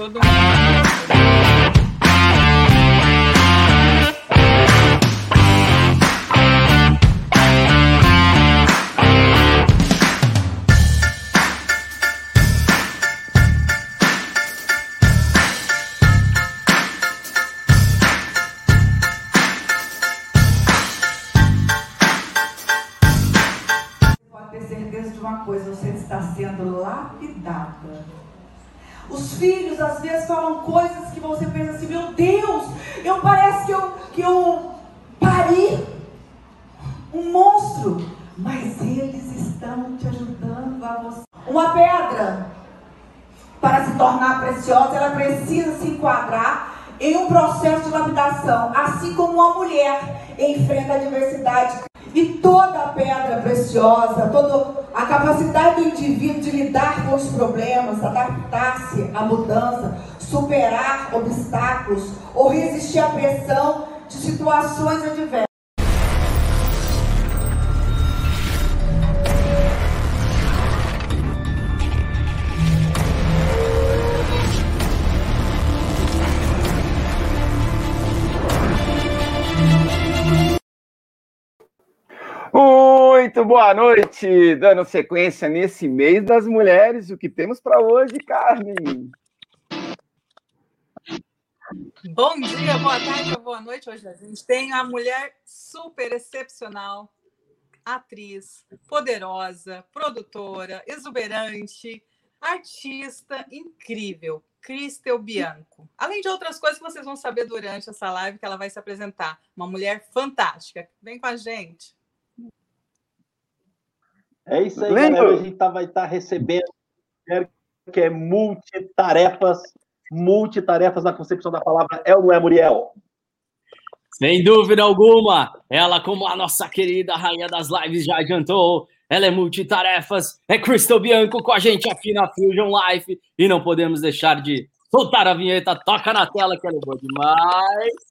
todo mundo. Em um processo de lapidação, assim como uma mulher enfrenta a adversidade. E toda pedra preciosa, toda a capacidade do indivíduo de lidar com os problemas, adaptar-se à mudança, superar obstáculos ou resistir à pressão de situações adversas. Muito boa noite, dando sequência nesse mês das mulheres. O que temos para hoje, Carmen? Bom dia, boa tarde boa noite. Hoje a gente tem a mulher super excepcional, atriz, poderosa, produtora, exuberante, artista incrível, Cristel Bianco. Além de outras coisas que vocês vão saber durante essa live que ela vai se apresentar. Uma mulher fantástica. Vem com a gente. É isso aí, Lembra? galera. A gente tá, vai estar tá recebendo que é multitarefas, multitarefas na concepção da palavra. É ou não é, Muriel? Sem dúvida alguma, ela, como a nossa querida rainha das lives já adiantou, ela é multitarefas, é Crystal Bianco com a gente aqui na Fusion Life e não podemos deixar de soltar a vinheta, toca na tela que ela é boa demais.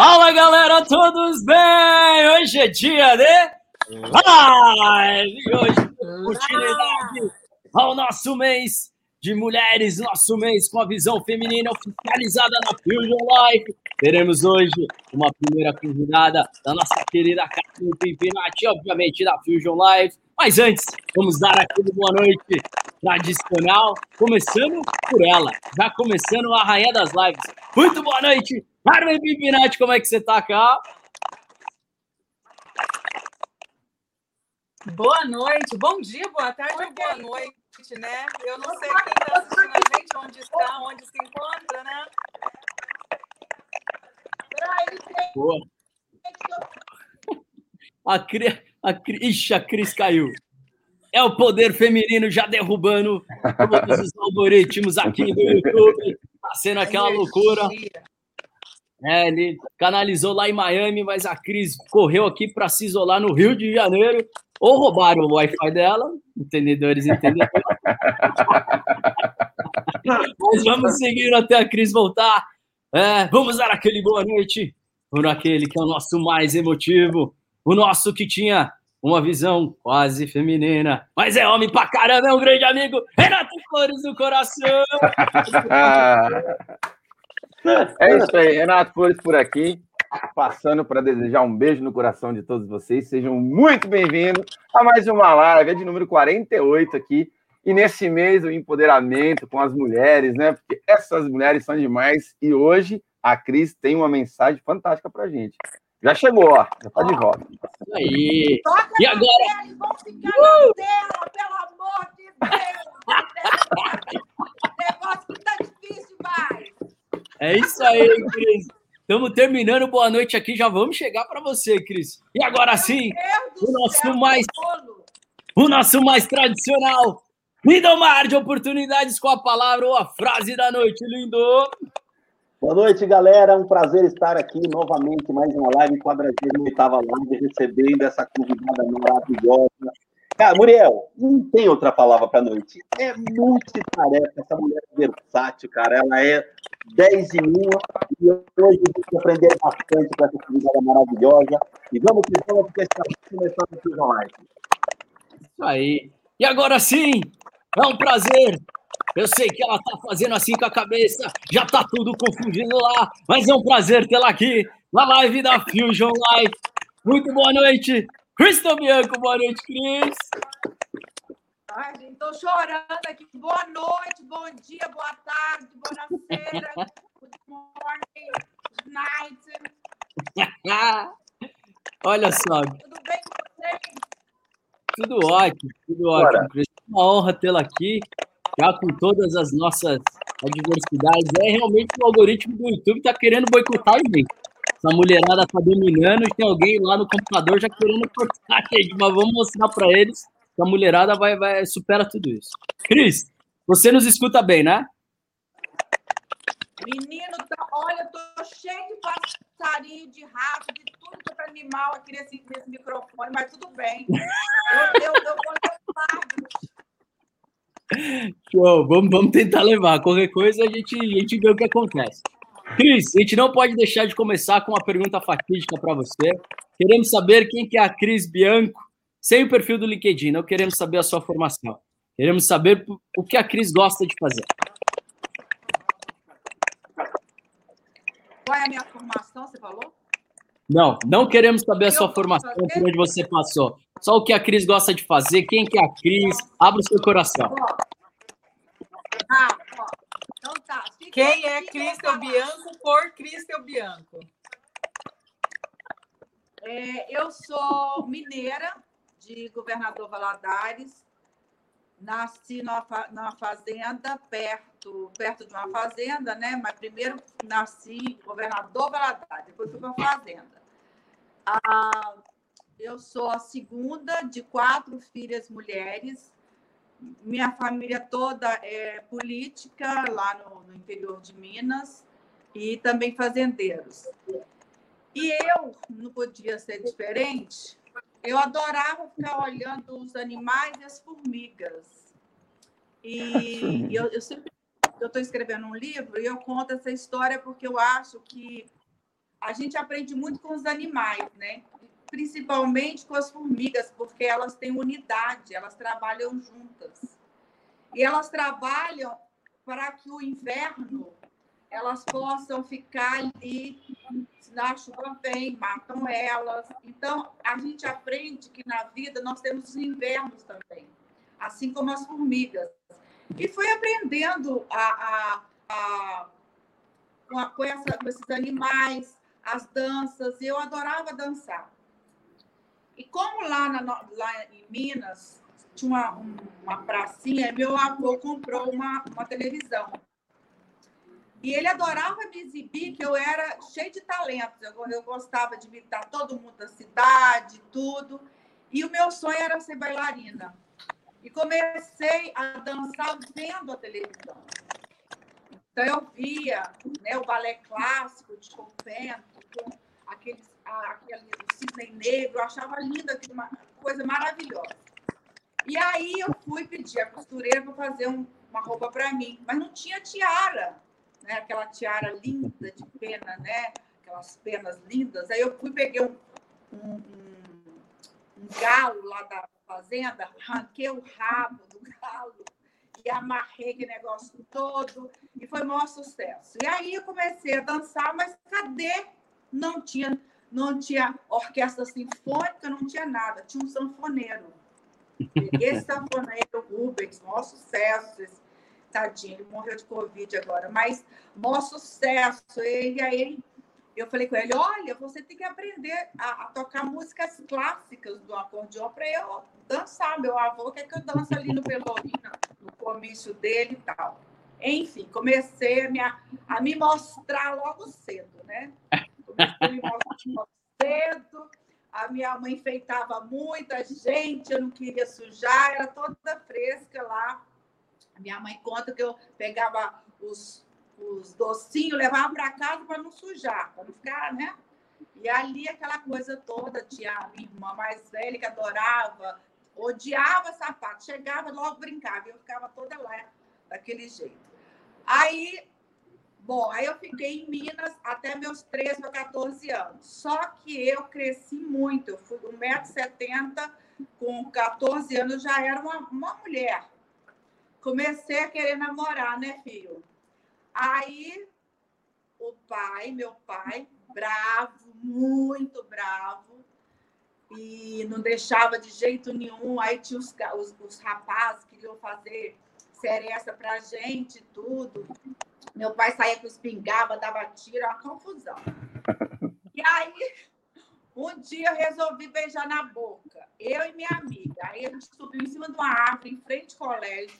Fala galera, todos bem? Hoje é dia de live! Hoje, continuidade ao nosso mês de mulheres, nosso mês com a visão feminina oficializada na Fusion Life. Teremos hoje uma primeira convidada da nossa querida Catherine Pimpinati, obviamente da Fusion Life. Mas antes, vamos dar aquele boa noite tradicional, começando por ela, já começando a rainha das lives. Muito boa noite, Carmen Pimpinati, como é que você tá, cá? Boa noite, bom dia, boa tarde ou boa noite, né? Eu não sei quem está assistindo a gente, onde está, onde se encontra, né? Boa. A, Cri... a, Cri... Ixi, a Cris caiu. É o poder feminino já derrubando todos os algoritmos aqui do YouTube. Tá sendo aquela loucura. É, ele canalizou lá em Miami, mas a Cris correu aqui para se isolar no Rio de Janeiro. Ou roubaram o Wi-Fi dela, entendedores entendedores. mas vamos seguir até a Cris voltar. É, vamos dar aquele boa noite por aquele que é o nosso mais emotivo, o nosso que tinha uma visão quase feminina, mas é homem pra caramba, é um grande amigo, Renato Flores do Coração. É isso aí, Renato Flores por aqui, passando para desejar um beijo no coração de todos vocês. Sejam muito bem-vindos a mais uma live, é de número 48 aqui. E nesse mês o empoderamento com as mulheres, né? Porque essas mulheres são demais. E hoje a Cris tem uma mensagem fantástica para gente. Já chegou, ó. Já tá de volta. Isso aí. Toca E agora? tela e vão ficar na tela, pelo amor de Deus! Negócio que tá difícil, vai! É isso aí, Cris. Estamos terminando. Boa noite aqui. Já vamos chegar para você, Cris. E agora sim, Deus do O nosso céu, mais- o nosso mais tradicional Lindomar de oportunidades com a palavra ou a frase da noite, lindo. Boa noite, galera. Um prazer estar aqui novamente, mais uma live, 48 live, recebendo essa convidada maravilhosa. Cara, Muriel, não tem outra palavra para noite. É multitarefa, essa mulher é versátil, cara. Ela é 10 em uma. E hoje vai aprender bastante com essa convidada maravilhosa. E vamos que vamos, porque está começando a live. Isso aí. E agora sim, é um prazer. Eu sei que ela tá fazendo assim com a cabeça, já tá tudo confundindo lá, mas é um prazer tê-la aqui na live da Fusion Live. Muito boa noite, Crystal Bianco. Boa noite, Cris. Ai, gente, tô chorando aqui. Boa noite, bom dia, boa tarde, boa feira, good morning, good night. Olha só, Tudo bem com vocês? tudo ótimo, tudo ótimo, Bora. Cris. É uma honra tê-la aqui, já com todas as nossas adversidades. É realmente o algoritmo do YouTube tá querendo boicotar a gente. Essa mulherada tá dominando e tem alguém lá no computador já querendo cortar a gente, mas vamos mostrar para eles que a mulherada vai, vai supera tudo isso. Cris, você nos escuta bem, né? Menino, tá- olha, eu tô cheio de passarinho, de rato, de tudo que é animal aqui nesse, nesse microfone, mas tudo bem. Eu, eu, eu vou levar. Show, vamos, vamos tentar levar. Qualquer coisa a gente, a gente vê o que acontece. Cris, a gente não pode deixar de começar com uma pergunta fatídica para você. Queremos saber quem que é a Cris Bianco, sem o perfil do LinkedIn. Não queremos saber a sua formação. Queremos saber o que a Cris gosta de fazer. Qual é a minha formação, você falou? Não, não queremos saber a sua formação, por onde você passou. Só o que a Cris gosta de fazer, quem que é a Cris. Abra o seu coração. Ah. Então tá. Fica- Quem é Cristel falando. Bianco por Cristel Bianco? É, eu sou mineira de Governador Valadares. Nasci numa, numa fazenda perto, perto de uma fazenda, né? Mas primeiro nasci em Governador Valadares, depois fui para a fazenda. Ah, eu sou a segunda de quatro filhas mulheres. Minha família toda é política lá no, no interior de Minas e também fazendeiros. E eu não podia ser diferente. Eu adorava ficar olhando os animais e as formigas. E eu, eu sempre eu estou escrevendo um livro e eu conto essa história porque eu acho que a gente aprende muito com os animais, né? Principalmente com as formigas, porque elas têm unidade, elas trabalham juntas. E elas trabalham para que o inverno elas possam ficar ali se a chuva vem, matam elas. Então, a gente aprende que na vida nós temos os invernos também, assim como as formigas. E foi aprendendo a, a, a, com, a, com, essa, com esses animais, as danças. Eu adorava dançar. E como lá, na, lá em Minas tinha uma, uma pracinha, meu avô comprou uma, uma televisão. E ele adorava me exibir que eu era cheio de talentos. Eu, eu gostava de imitar todo mundo da cidade, tudo. E o meu sonho era ser bailarina. E comecei a dançar vendo a televisão. Então eu via né, o balé clássico de Chopin, com aqueles, aquele cisne negro, achava lindo, aquilo, uma coisa maravilhosa. E aí eu fui pedir a costureira para fazer um, uma roupa para mim, mas não tinha tiara né? aquela tiara linda de pena, né? aquelas penas lindas. Aí eu fui, peguei um, um, um galo lá da fazenda, arranquei o rabo do galo e amarrei aquele negócio todo, e foi o maior sucesso. E aí eu comecei a dançar, mas cadê? Não tinha, não tinha orquestra sinfônica, não tinha nada, tinha um sanfoneiro. Esse sanfoneiro, Rubens, maior sucesso, esse tadinho, ele morreu de Covid agora, mas maior sucesso. E aí eu falei com ele: olha, você tem que aprender a, a tocar músicas clássicas do acordeão para eu dançar. Meu avô quer que eu dance ali no Pelourinho, no comício dele e tal. Enfim, comecei a me, a me mostrar logo cedo, né? Cedo. A minha mãe enfeitava muita gente, eu não queria sujar, era toda fresca lá. A minha mãe conta que eu pegava os, os docinhos, levava para casa para não sujar, para não ficar, né? E ali aquela coisa toda, tinha minha irmã mais velha que adorava, odiava sapato, chegava logo brincava, eu ficava toda lá daquele jeito. Aí, bom, aí eu fiquei em Minas até meus 13 ou 14 anos. Só que eu cresci muito, eu fui 1,70m, com 14 anos já era uma, uma mulher. Comecei a querer namorar, né, filho? Aí o pai, meu pai, bravo, muito bravo, e não deixava de jeito nenhum. Aí tinha os, os, os rapazes que queriam fazer seresta pra gente, tudo. Meu pai saía com espingarda, dava tiro, uma confusão. E aí, um dia eu resolvi beijar na boca, eu e minha amiga. Aí a gente subiu em cima de uma árvore, em frente ao colégio.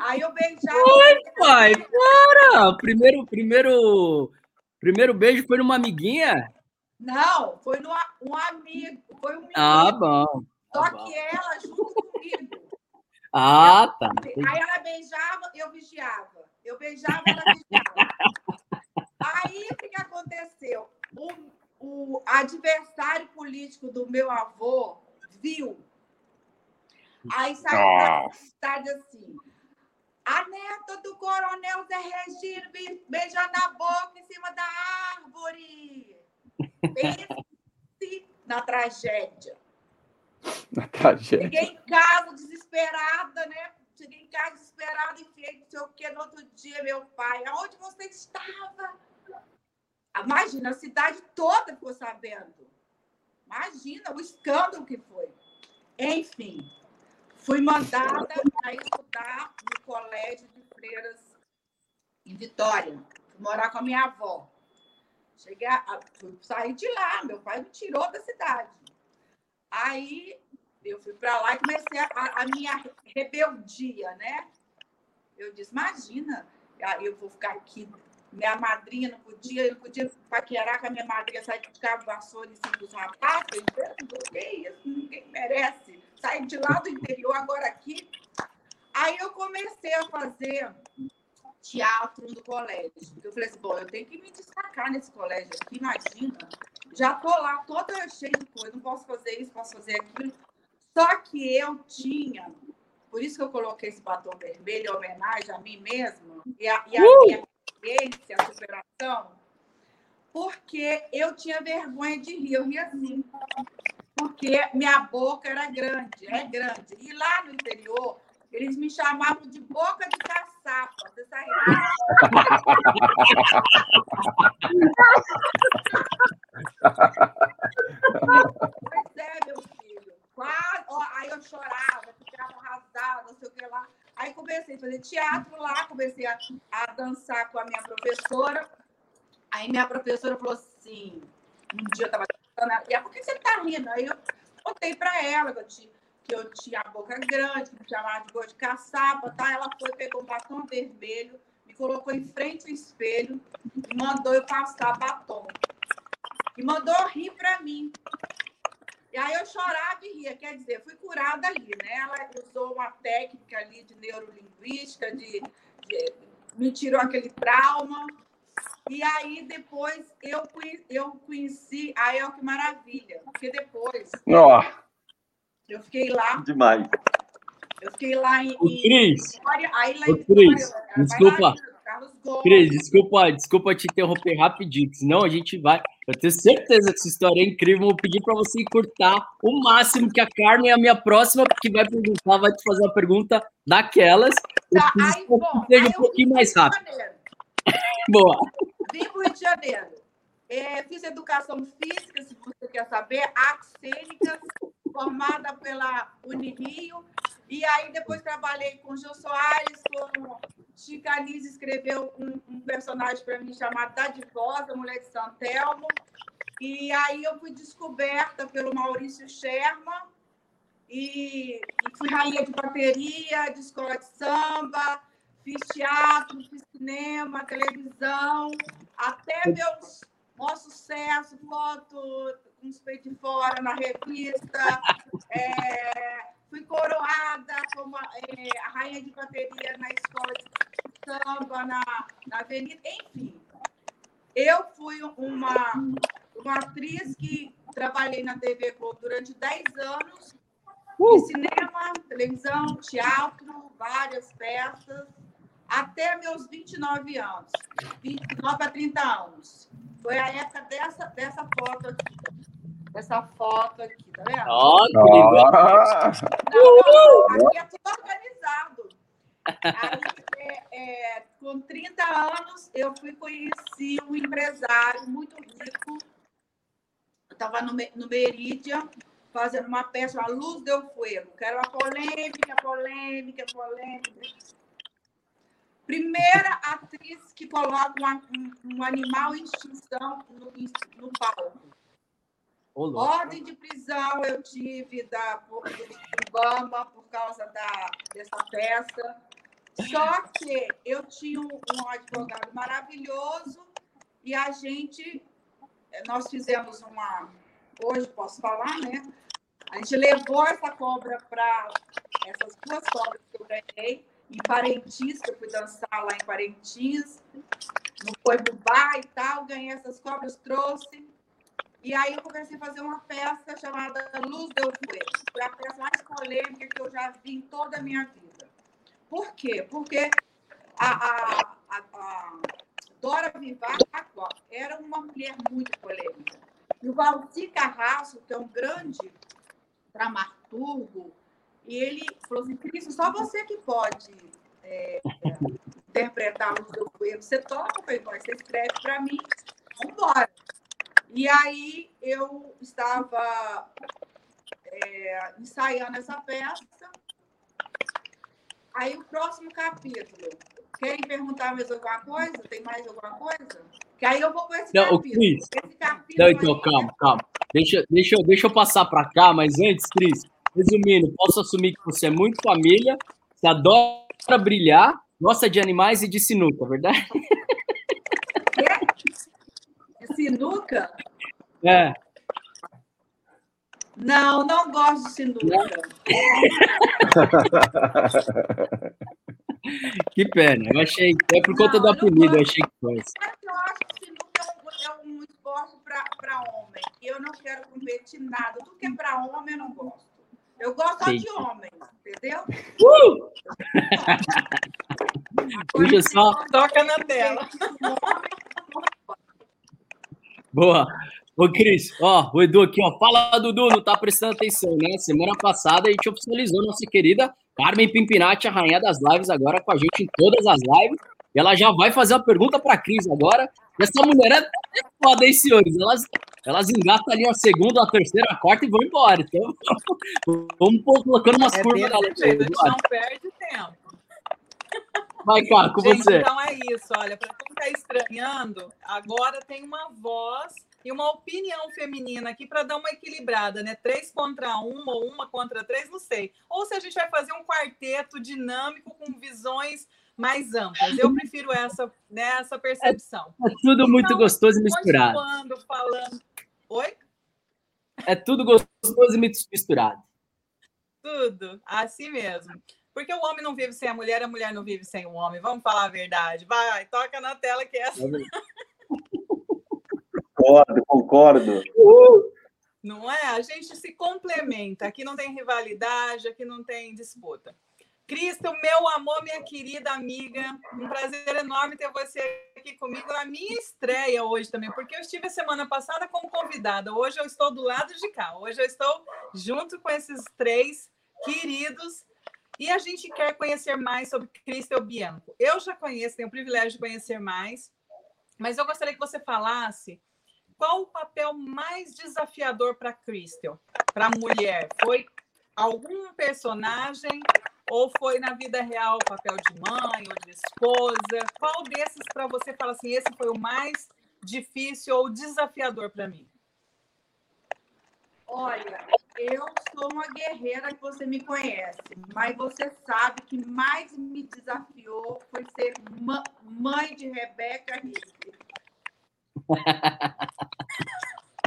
Aí eu beijava. Oi, pai, para! Primeiro, primeiro, primeiro beijo foi numa amiguinha? Não, foi numa, um amigo. Foi um menino. Ah, bom. Só Ah, que ela junto comigo. Ah, tá. Aí ela beijava, eu vigiava. Eu beijava, ela vigiava. Aí o que, que aconteceu? O, o adversário político do meu avô viu. Aí saiu na cidade assim. A neta do coronel Zé Regino be- beija na boca em cima da árvore. Pense na tragédia. Na tragédia. Cheguei em casa desesperada, né? Cheguei em casa desesperada, enfiei não sei o quê. No outro dia, meu pai, aonde você estava? Imagina, a cidade toda ficou sabendo. Imagina o escândalo que foi. Enfim, fui mandada para estudar no colégio de freiras em Vitória. Fui morar com a minha avó. Cheguei a, sair de lá, meu pai me tirou da cidade. Aí eu fui para lá e comecei a, a minha rebeldia, né? Eu disse, imagina, aí eu vou ficar aqui. Minha madrinha não podia, eu não podia paquerar com a minha madrinha, sair de cabo vassoura em cima dos rapazes. Eu, que isso? Ninguém merece. Sair de lá do interior, agora aqui. Aí eu comecei a fazer teatro no colégio. Eu falei assim, bom, eu tenho que me destacar nesse colégio aqui, imagina. Já tô lá toda cheia de coisa, não posso fazer isso, posso fazer aquilo. Só que eu tinha, por isso que eu coloquei esse batom vermelho em homenagem a mim mesma e a, e a minha experiência, a superação, porque eu tinha vergonha de rir, eu ria assim. Porque minha boca era grande, é grande. E lá no interior, eles me chamavam de boca de caçapa. Você sabe? Pois é, meu filho. Quase, aí eu chorava, ficava arrasada, não sei o que lá. Aí comecei a fazer teatro lá, comecei a, a dançar com a minha professora. Aí minha professora falou assim, um dia eu estava dançando, e ela, por que você está rindo? Aí eu contei para ela que eu, tinha, que eu tinha a boca grande, que me chamava de boca de caçapa, tá? Ela foi, pegou um batom vermelho, me colocou em frente ao espelho e mandou eu passar batom. E mandou rir para mim. E aí eu chorava e ria, quer dizer, fui curada ali, né? Ela usou uma técnica ali de neurolinguística, de, de- me tirou aquele trauma. E aí depois eu conheci, eu conheci a El Que Maravilha, porque depois Ó, eu fiquei lá, Demais. eu fiquei lá em, Ô, em Cris, Vitória, aí lá Ô, em Cris, Vitória, vai desculpa. lá, Carlos Gomes. Cris, desculpa, desculpa te interromper rapidinho, senão a gente vai. Eu tenho certeza que essa história é incrível. Vou pedir para você encurtar o máximo que a Carmen é a minha próxima, que vai perguntar, vai te fazer uma pergunta daquelas. Eu Tá, preciso aí, bom, aí um eu pouquinho mais rápido. Boa. Vim para o Rio de Janeiro. É, fiz educação física, se você quer saber, artes cênicas, formada pela Unirio. E aí depois trabalhei com o Gil Soares, com Chica Anísio escreveu um, um personagem para mim chamado Dadivosa, Mulher de Santelmo. E aí eu fui descoberta pelo Maurício Sherman e, e fui rainha de bateria, de escola de samba, fiz teatro, fiz cinema, televisão, até meus maior sucesso, foto com os peitos de fora na revista. É, fui coroada como a, é, a, rainha de bateria na escola de samba, na, na avenida, enfim. Eu fui uma, uma atriz que trabalhei na TV Globo durante 10 anos, uh! cinema, televisão, teatro, várias peças, até meus 29 anos, 29 a 30 anos. Foi a época dessa, dessa foto aqui. Essa foto aqui, tá vendo? Ó, oh, Não, aqui é tudo organizado. Aí, é, é, com 30 anos, eu fui conhecer um empresário muito rico. Eu estava no, no Meridian, fazendo uma peça, A Luz Deu Fuego, que era uma polêmica, polêmica, polêmica. Primeira atriz que coloca um, um animal em extinção no, no palco. Ordem de prisão eu tive da Obama por causa da, dessa peça. Só que eu tinha um, um advogado maravilhoso e a gente, nós fizemos uma, hoje posso falar, né? A gente levou essa cobra para essas duas cobras que eu ganhei em Parintins, que eu fui dançar lá em Parintins, no Coibubá e tal, ganhei essas cobras, trouxe. E aí eu comecei a fazer uma peça chamada Luz Deu Fuego. Foi a peça mais polêmica que eu já vi em toda a minha vida. Por quê? Porque a, a, a, a Dora Vivaco era uma mulher muito polêmica. E o Valci Carrasco, que é um grande dramaturgo, e ele falou assim, Cristo, só você que pode é, interpretar o seu erro. Você toca, você escreve para mim, vamos embora. E aí eu estava é, ensaiando essa peça. Aí o próximo capítulo. Querem perguntar mais alguma coisa? Tem mais alguma coisa? Que aí eu vou com esse Não, capítulo. Cris, Não, então, calma, calma. Deixa, deixa, deixa eu passar para cá, mas antes, Cris, Resumindo, posso assumir que você é muito família, você adora brilhar, gosta de animais e de sinuca, é verdade? Sinuca? É. Não, não gosto de sinuca. que pena, eu achei. É por conta não, do apelido, eu achei que fosse. Eu acho que sinuca é um, é um esporte para homem. Eu não quero competir nada. Tudo que é para homem, eu não gosto. Eu gosto Sim. de homem, entendeu? Uh! Puxa só. Toca na tela. Boa. Ô, Cris, ó, o Edu aqui, ó. Fala, Dudu, não tá prestando atenção, né? Semana passada a gente oficializou nossa querida Carmen Pimpinati, a rainha das lives, agora com a gente em todas as lives. E ela já vai fazer uma pergunta para a Cris agora. Essa mulher é, é foda, hein, senhores? Elas, elas engatam ali a segunda, a terceira, a quarta e vão embora. Então, vamos colocando umas é curvas. Desse jeito, a gente não perde tempo. Vai, cá, com gente, você. Então é isso, olha, para quem está estranhando, agora tem uma voz e uma opinião feminina aqui para dar uma equilibrada, né? Três contra uma ou uma contra três, não sei. Ou se a gente vai fazer um quarteto dinâmico com visões mais amplas. Eu prefiro essa, né, essa percepção. É, é tudo então, muito gostoso e misturado. Continuando falando. Oi? É tudo gostoso e misturado. Tudo, assim mesmo. Porque o homem não vive sem a mulher, a mulher não vive sem o homem. Vamos falar a verdade. Vai, toca na tela que é essa. Concordo, concordo. Não é? A gente se complementa. Aqui não tem rivalidade, aqui não tem disputa. Cristo, meu amor, minha querida amiga, um prazer enorme ter você aqui comigo na minha estreia hoje também, porque eu estive a semana passada como convidada. Hoje eu estou do lado de cá. Hoje eu estou junto com esses três queridos e a gente quer conhecer mais sobre Cristo Bianco. Eu já conheço, tenho o privilégio de conhecer mais, mas eu gostaria que você falasse qual o papel mais desafiador para Cristo, para a mulher? Foi algum personagem Ou foi na vida real papel de mãe ou de esposa? Qual desses para você fala assim, esse foi o mais difícil ou desafiador para mim? Olha, eu sou uma guerreira que você me conhece, mas você sabe que mais me desafiou foi ser mãe de Rebeca Rick.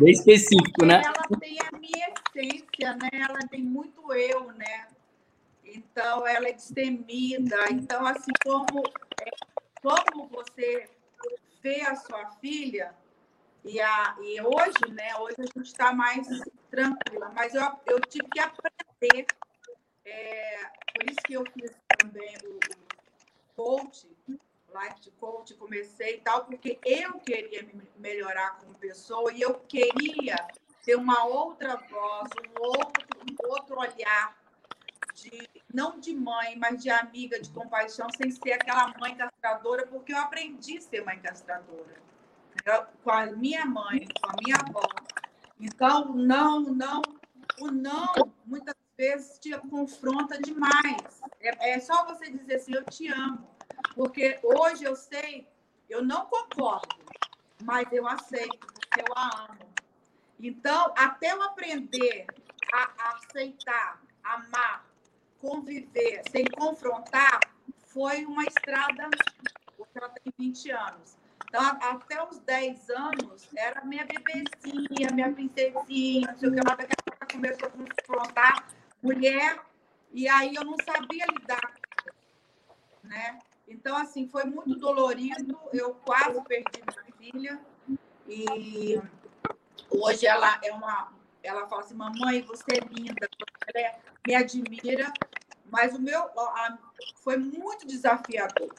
Bem específico, né? Ela tem a minha essência, né? Ela tem muito eu, né? Então, ela é destemida. Então, assim, como, é, como você vê a sua filha, e, a, e hoje, né? Hoje a gente está mais tranquila, mas eu, eu tive que aprender. É, por isso que eu fiz também o, o coach, life coach, comecei e tal, porque eu queria me melhorar como pessoa e eu queria ter uma outra voz, um outro, um outro olhar, de, não de mãe, mas de amiga, de compaixão, sem ser aquela mãe castradora, porque eu aprendi a ser mãe castradora. Eu, com a minha mãe, com a minha avó. Então, não, não, o não, muitas vezes te confronta demais. É, é só você dizer assim, eu te amo. Porque hoje eu sei, eu não concordo, mas eu aceito, porque eu a amo. Então, até eu aprender a, aceitar, amar, conviver, sem confrontar, foi uma estrada, porque ela tem 20 anos. Então, até os 10 anos, era minha bebezinha, minha princesinha, não sei o que lá, daqui a pouco começou a confrontar mulher, e aí eu não sabia lidar, né? Então, assim, foi muito dolorido. Eu quase perdi minha filha. E hoje ela é uma. Ela fala assim: Mamãe, você é linda, você é, me admira. Mas o meu a, foi muito desafiador.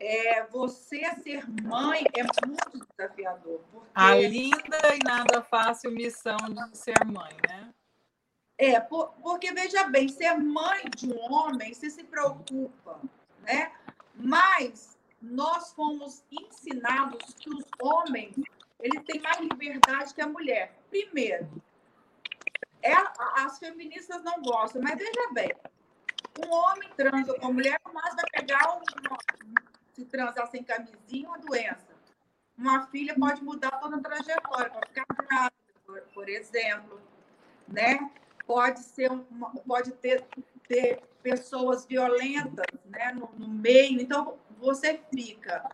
É, você ser mãe é muito desafiador. Porque... A linda e nada fácil missão de ser mãe, né? É, por, porque veja bem, ser mãe de um homem, você se preocupa né? Mas nós fomos ensinados que os homens eles têm mais liberdade que a mulher. Primeiro, é, as feministas não gostam, mas veja bem, um homem transa com a mulher, mas vai pegar um, se transar sem camisinha, uma doença. Uma filha pode mudar toda a trajetória, pode ficar grávida, por, por exemplo, né? Pode ser uma, pode ter, ter pessoas violentas né, no, no meio. Então, você fica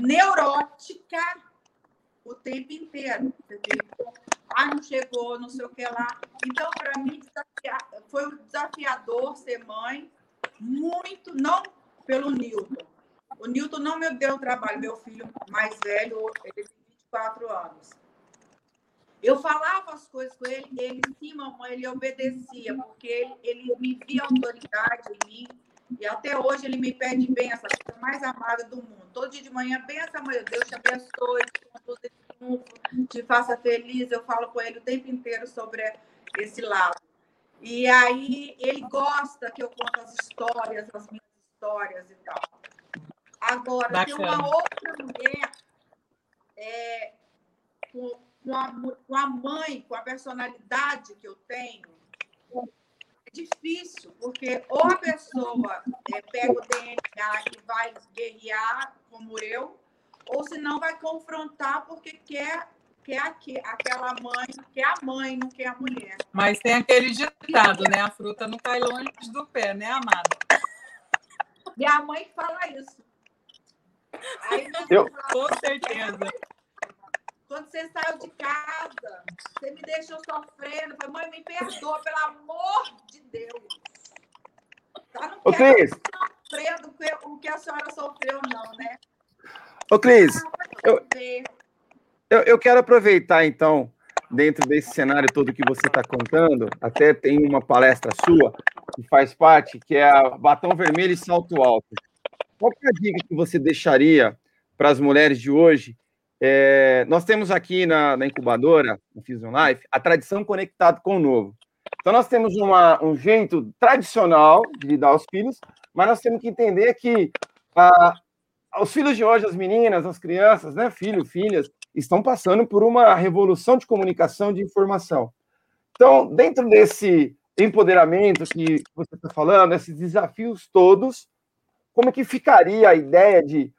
neurótica o tempo inteiro. Ah, não chegou, não sei o que lá. Então, para mim, foi um desafiador ser mãe, muito, não pelo Newton. O Newton não me deu trabalho, meu filho mais velho, ele tem 24 anos. Eu falava as coisas com ele, ele sim, mamãe, ele obedecia, porque ele, ele me via autoridade em mim. E até hoje ele me pede benção, a coisa mais amada do mundo. Todo dia de manhã, benção, mãe, Deus te abençoe, te, te faça feliz. Eu falo com ele o tempo inteiro sobre esse lado. E aí ele gosta que eu conte as histórias, as minhas histórias e tal. Agora, Bacana. tem uma outra mulher é, com com a, com a mãe, com a personalidade que eu tenho, é difícil, porque ou a pessoa é, pega o DNA e vai guerrear, como eu, ou se não vai confrontar porque quer quer aquela mãe, quer a mãe, não quer a mulher. Mas tem aquele ditado, né? A fruta não cai longe do pé, né, amada? Minha mãe fala isso. Aí, eu... Com certeza. Quando você saiu de casa, você me deixou sofrendo. Falei, mãe, me perdoa, pelo amor de Deus. Tá? Não Ô, Cris. sofrendo o que a senhora sofreu, não, né? Ô, Cris, eu, eu, eu quero aproveitar, então, dentro desse cenário todo que você está contando, até tem uma palestra sua que faz parte, que é a Batom Vermelho e Salto Alto. Qual é a dica que você deixaria para as mulheres de hoje é, nós temos aqui na, na incubadora, no Fusion Life, a tradição conectada com o novo. Então, nós temos uma, um jeito tradicional de lidar aos filhos, mas nós temos que entender que ah, os filhos de hoje, as meninas, as crianças, né, filhos, filhas, estão passando por uma revolução de comunicação de informação. Então, dentro desse empoderamento que você está falando, esses desafios todos, como é que ficaria a ideia de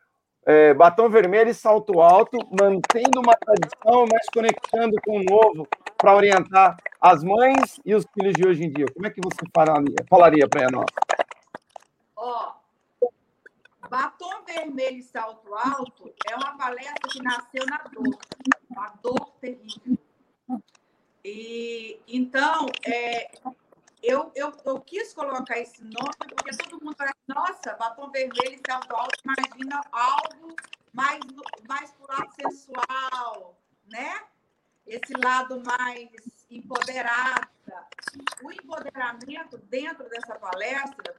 é, batom vermelho e salto alto, mantendo uma tradição, mas conectando com o novo para orientar as mães e os filhos de hoje em dia? Como é que você falaria, para nós? Ó, batom vermelho e salto alto é uma palestra que nasceu na dor, uma dor terrível. E então, é, eu, eu, eu quis colocar esse nome porque todo mundo fala, nossa, batom vermelho e salto alto, imagina algo mais, mais pro lado sensual, né? Esse lado mais empoderado. O empoderamento dentro dessa palestra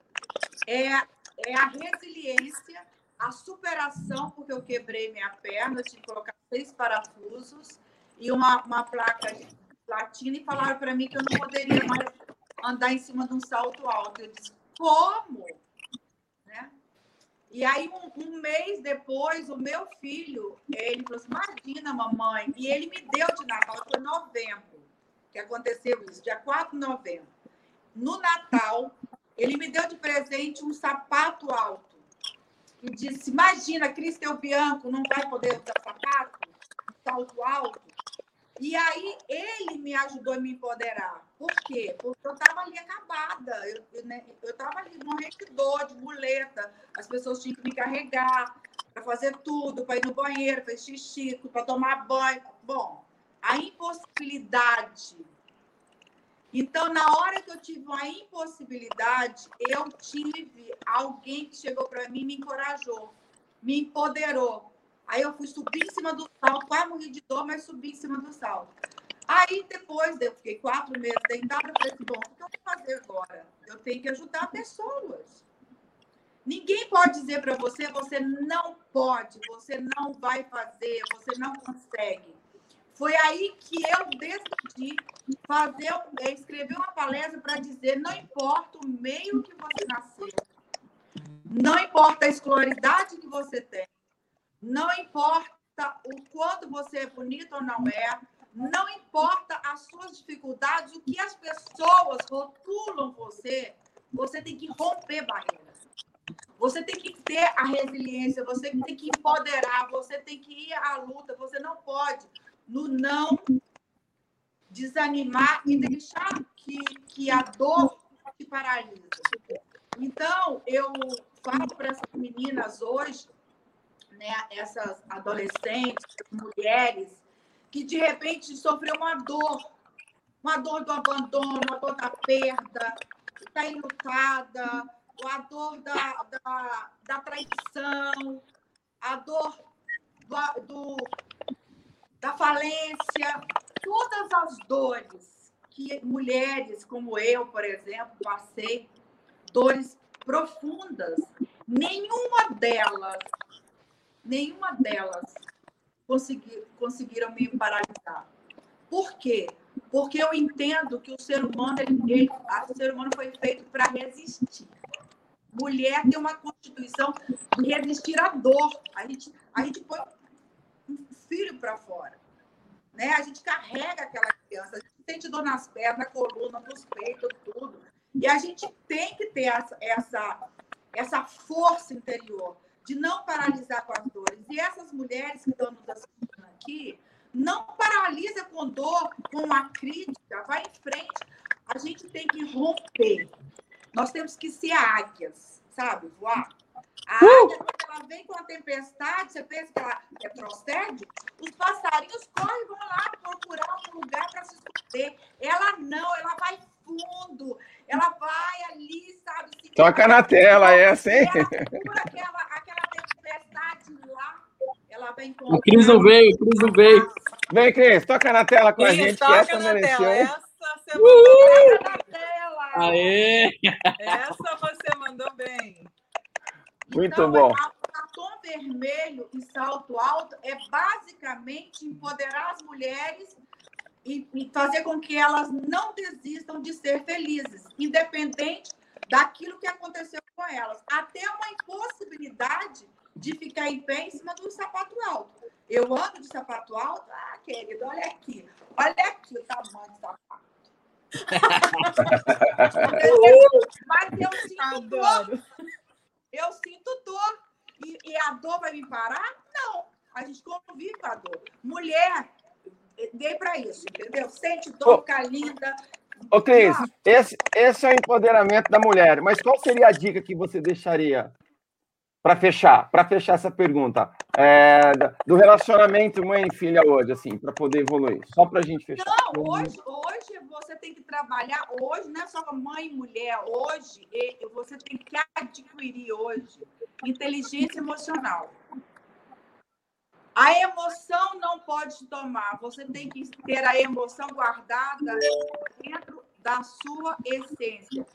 é, é a resiliência, a superação, porque eu quebrei minha perna, eu tive que colocar seis parafusos e uma, uma placa de platina e falaram para mim que eu não poderia mais andar em cima de um salto alto. Eu disse, como? Né? E aí, um, um, mês depois, o meu filho, ele falou assim, imagina, mamãe, e ele me deu de Natal, foi novembro que aconteceu isso, dia 4 de novembro. No Natal, ele me deu de presente um sapato alto. E disse, imagina, Cristel Bianco não vai poder usar sapato? Salto alto? E aí ele me ajudou a me empoderar. Por quê? Porque eu estava ali acabada. Eu estava né, ali morrendo de dor, de muleta. As pessoas tinham que me carregar para fazer tudo, para ir no banheiro, para xixi, para tomar banho. Bom, a impossibilidade. Então, na hora que eu tive uma impossibilidade, eu tive alguém que chegou para mim e me encorajou, me empoderou. Aí eu fui subir em cima do salto, quase morri de dor, mas subi em cima do salto. Aí depois, eu fiquei quatro meses deitada, falei assim, bom, o que eu vou fazer agora? Eu tenho que ajudar pessoas. Ninguém pode dizer para você, você não pode, você não vai fazer, você não consegue. Foi aí que eu decidi fazer, escrever uma palestra para dizer, não importa o meio que você nasceu, não importa a escolaridade que você tem, não importa o quanto você é bonito ou não é, não importa as suas dificuldades, o que as pessoas rotulam você, você tem que romper barreiras. Você tem que ter a resiliência, você tem que empoderar, você tem que ir à luta, você não pode, no não, desanimar e deixar que, que a dor te paralise. Então, eu falo para essas meninas hoje né, essas adolescentes, mulheres, que de repente sofreu uma dor, uma dor do abandono, uma dor da perda, está enlutada, a dor da, da, da, traição, a dor do, do, da falência, todas as dores que mulheres como eu, por exemplo, passei, dores profundas, nenhuma delas nenhuma delas consegui, conseguiram me paralisar. Por quê? Porque eu entendo que o ser humano, ele, o ser humano foi feito para resistir. Mulher tem uma constituição de resistir à dor. A gente, a gente põe um filho para fora. Né? A gente carrega aquela criança, a gente sente dor nas pernas, na coluna, nos peitos, tudo. E a gente tem que ter essa, essa, essa força interior de não paralisar com as dores. E essas mulheres que estão nos assistindo aqui, não paralisa com dor, com a crítica, vai em frente. A gente tem que romper. Nós temos que ser águias, sabe? Voar. A uh! águia, quando ela vem com a tempestade, você pensa que ela retrocede? Os passarinhos correm e vão lá procurar um lugar para se esconder. Ela não, ela vai fundo, ela vai ali, sabe? Toca na tela essa, hein? Ela aquela, aquela tempestade lá, ela vai encontrar... O Cris não veio, o Cris não veio. Vem, Cris, toca na tela com Cris, a gente. Toca essa na mereceu. tela, essa você mandou na tela. Aê! Essa você mandou bem. Muito então, bom. Batom vermelho e salto alto é basicamente empoderar as mulheres e, e fazer com que elas não desistam de ser felizes, independente daquilo que aconteceu com elas. Até uma impossibilidade de ficar em pé em cima do sapato alto. Eu ando de sapato alto, ah, querido, olha aqui, olha aqui o tamanho do sapato. Mas eu sinto dor. Eu sinto dor. E, e a dor vai me parar? Não. A gente convive com a dor. Mulher, dei para isso, entendeu? Sente dor, fica linda. Ô, Cris, esse, esse é o empoderamento da mulher. Mas qual seria a dica que você deixaria para fechar, para fechar essa pergunta, é, do relacionamento mãe e filha hoje, assim, para poder evoluir, só para a gente fechar. Não, hoje, hoje você tem que trabalhar, hoje não é só mãe e mulher, hoje você tem que adquirir hoje inteligência emocional. A emoção não pode tomar, você tem que ter a emoção guardada dentro da sua essência.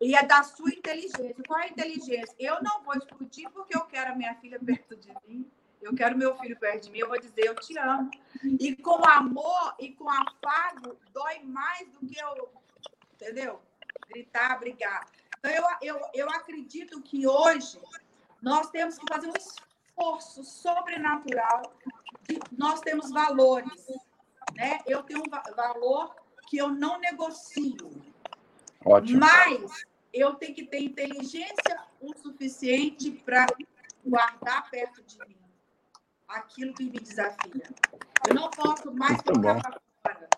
E é da sua inteligência. Qual é a inteligência? Eu não vou explodir porque eu quero a minha filha perto de mim. Eu quero meu filho perto de mim. Eu vou dizer, eu te amo. E com amor e com afago, dói mais do que eu, entendeu? Gritar, brigar. Então, eu, eu, eu acredito que hoje nós temos que fazer um esforço sobrenatural. De, nós temos valores. Né? Eu tenho um valor que eu não negocio. Ótimo. Mas eu tenho que ter inteligência o suficiente para guardar perto de mim aquilo que me desafia. Eu não posso mais colocar para fora.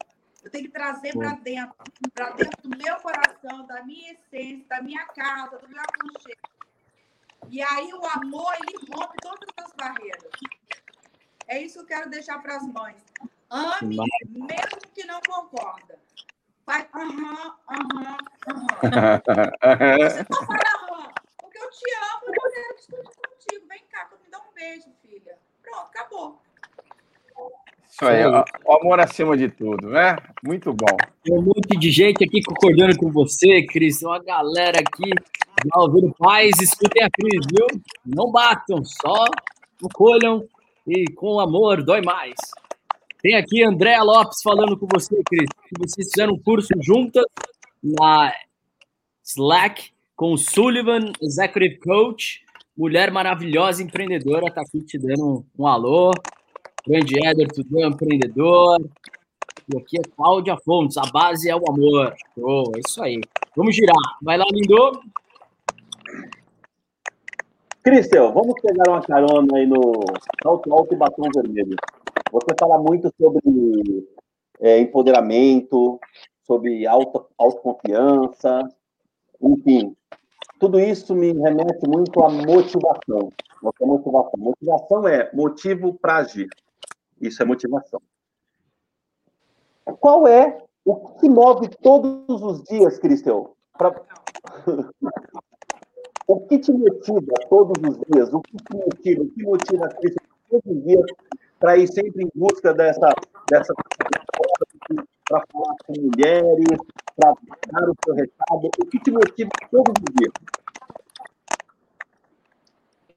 Eu tenho que trazer para dentro, para dentro do meu coração, da minha essência, da minha casa, do meu aconchego. E aí o amor, ele rompe todas as barreiras. É isso que eu quero deixar para as mães. Ame, mesmo que não concorda. Vai, aham, aham, aham. Você não fala aham, porque eu te amo eu quero discutir contigo. Vem cá, me dá um beijo, filha. Pronto, acabou. Isso aí, o amor acima de tudo, né? Muito bom. Tem um monte de gente aqui concordando com você, Cris. Tem uma galera aqui já ouvindo paz. Escutem a Cris, viu? Não batam, só colham e com amor dói mais. Tem aqui Andréa Lopes falando com você, Cris. Vocês fizeram um curso juntas na Slack com o Sullivan, Executive Coach. Mulher maravilhosa, empreendedora, tá aqui te dando um, um alô. Grande Éder, tudo empreendedor. E aqui é Cláudia Fontes, a base é o amor. Oh, é isso aí. Vamos girar. Vai lá, Lindo. Cristel, vamos pegar uma carona aí no Salto Alto e Batom Vermelho. Você fala muito sobre é, empoderamento, sobre auto, autoconfiança, enfim. Tudo isso me remete muito à motivação. Motivação. Motivação é motivo para agir. Isso é motivação. Qual é o que move todos os dias, Cristel? Pra... o que te motiva todos os dias? O que te motiva? O que motiva a Cristel todos os dias para ir sempre em busca dessa, dessa para falar com mulheres, para dar o seu recado? O que te motiva todos os dias?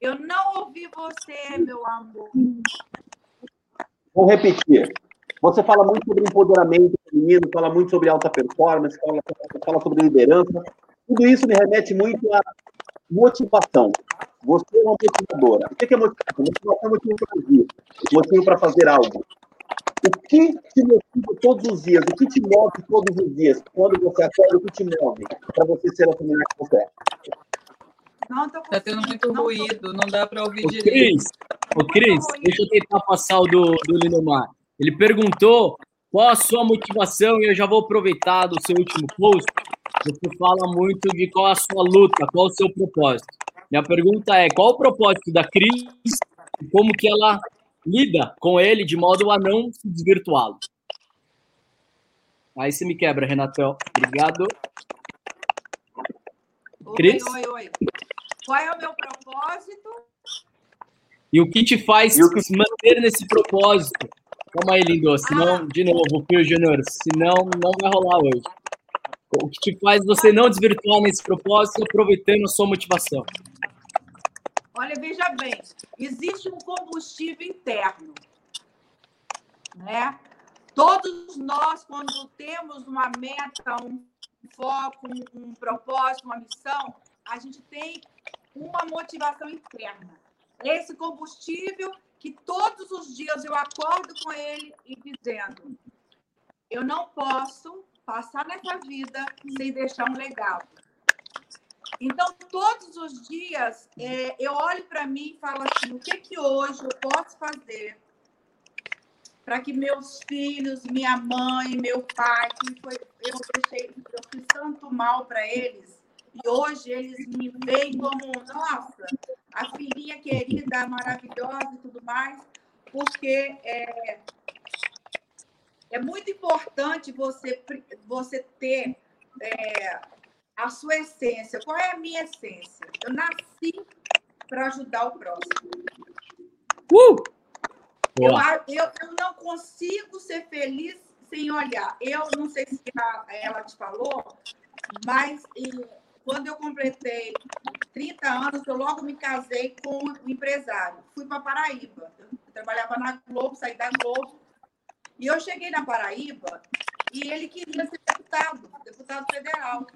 Eu não ouvi você, meu amor. Vou repetir. Você fala muito sobre empoderamento feminino, fala muito sobre alta performance, fala, fala sobre liderança. Tudo isso me remete muito à motivação. Você é uma motivadora. O que é motivação? Motivação é motivo para agir, motivo para fazer algo. O que te motiva todos os dias? O que te move todos os dias? Quando você acorda, o que te move para você ser a mulher que você é? Está tendo muito não ruído, não dá para ouvir direito. Cris, ô Cris, deixa eu tentar passar o do, do Linomar. Ele perguntou qual a sua motivação e eu já vou aproveitar do seu último post. Você fala muito de qual a sua luta, qual o seu propósito. Minha pergunta é: qual o propósito da Cris e como que ela lida com ele de modo a não se desvirtuá-lo? Aí você me quebra, Renatão. Obrigado. Cris? Oi, oi, oi. Qual é o meu propósito? E o que te faz se manter nesse propósito? Calma aí, lindo. Senão, ah. de novo, Pio Júnior, senão não vai rolar hoje. O que te faz você não desvirtuar nesse propósito aproveitando a sua motivação? Olha, veja bem, existe um combustível interno, né? Todos nós, quando temos uma meta, um foco, um, um propósito, uma missão, a gente tem uma motivação interna. Esse combustível que todos os dias eu acordo com ele e dizendo: eu não posso passar nessa vida sem deixar um legado. Então, todos os dias, é, eu olho para mim e falo assim: o que, que hoje eu posso fazer para que meus filhos, minha mãe, meu pai, que foi, eu deixei, eu fiz tanto mal para eles, e hoje eles me veem como, nossa, a filhinha querida, maravilhosa e tudo mais, porque é, é muito importante você, você ter é, a sua essência. Qual é a minha essência? Eu nasci para ajudar o próximo. Uh! Eu, eu, eu, não consigo ser feliz sem olhar. Eu não sei se ela te falou, mas quando eu completei 30 anos, eu logo me casei com um empresário. Fui para Paraíba. Eu trabalhava na Globo, saí da Globo. E eu cheguei na Paraíba e ele queria ser deputado, deputado federal.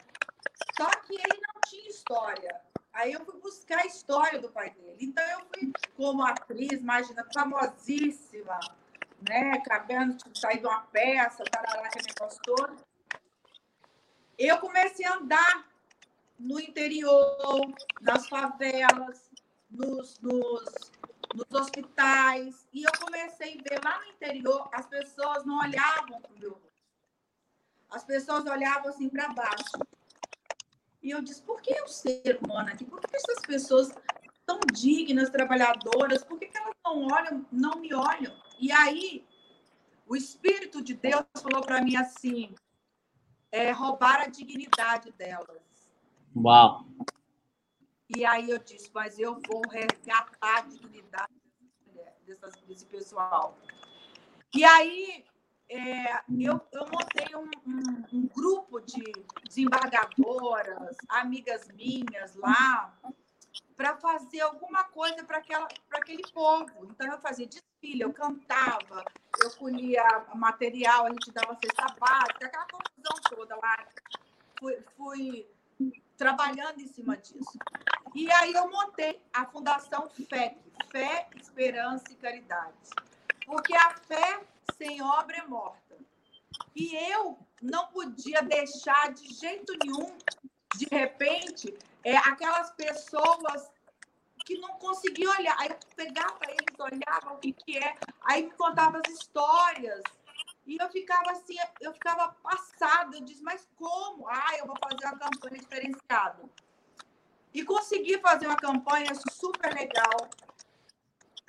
Só que ele não tinha história. Aí eu fui buscar a história do pai dele. Então eu fui como atriz, imagina, famosíssima, né? Acabando de sair de uma peça, tarará, que negócio todo. Eu comecei a andar no interior, nas favelas, nos, nos, nos hospitais. E eu comecei a ver lá no interior, as pessoas não olhavam para o meu As pessoas olhavam assim para baixo. E eu disse, por que o ser humano aqui? Por que essas pessoas tão dignas, trabalhadoras, por que, que elas não olham, não me olham? E aí, o Espírito de Deus falou para mim assim, é, roubar a dignidade delas. Uau! E aí eu disse, mas eu vou resgatar a dignidade dessas, desse pessoal. E aí é, eu, eu montei um, um, um, grupo de desembargadoras, amigas minhas lá, para fazer alguma coisa para aquele povo. Então, eu fazia desfile, eu cantava, eu colhia material, a gente dava cesta básica, aquela confusão toda lá. Fui, fui trabalhando em cima disso. E aí eu montei a Fundação FEC, Fé, Esperança e Caridade. Porque a fé sem obra é morta. E eu não podia deixar de jeito nenhum, de repente, é, aquelas pessoas que não conseguiam olhar. Aí eu pegava eles, olhava o que, que é, aí me contava as histórias. E eu ficava assim, eu ficava passada. Eu disse, mas como? Ah, eu vou fazer uma campanha diferenciada. E consegui fazer uma campanha super legal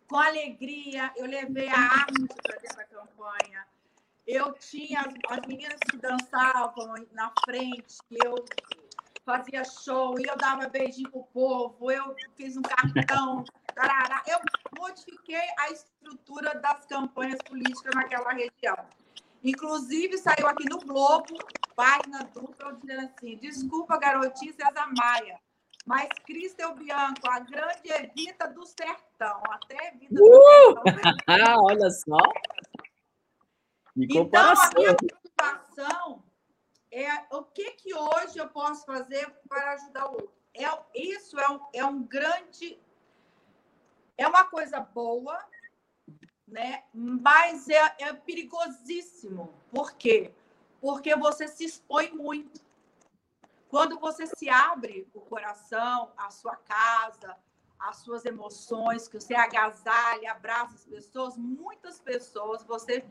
com alegria, eu levei a arte para da campanha. Eu tinha as, as meninas que dançavam na frente, eu fazia show, e eu dava beijinho pro povo, eu fiz um cartão, tarará. eu modifiquei a estrutura das campanhas políticas naquela região. Inclusive, saiu aqui no Globo, página dupla, dizendo assim: desculpa, garotinha César Maia mas Cristel Bianco, a grande Evita do Sertão. Até Evita do uh! Sertão. Ah, olha só. então, a minha preocupação é o que, que hoje eu posso fazer para ajudar o outro. É, isso é um, é um grande. É uma coisa boa, né? mas é, é perigosíssimo. Por quê? Porque você se expõe muito. Quando você se abre o coração, a sua casa, as suas emoções, que você agasalha, abraça as pessoas, muitas pessoas, você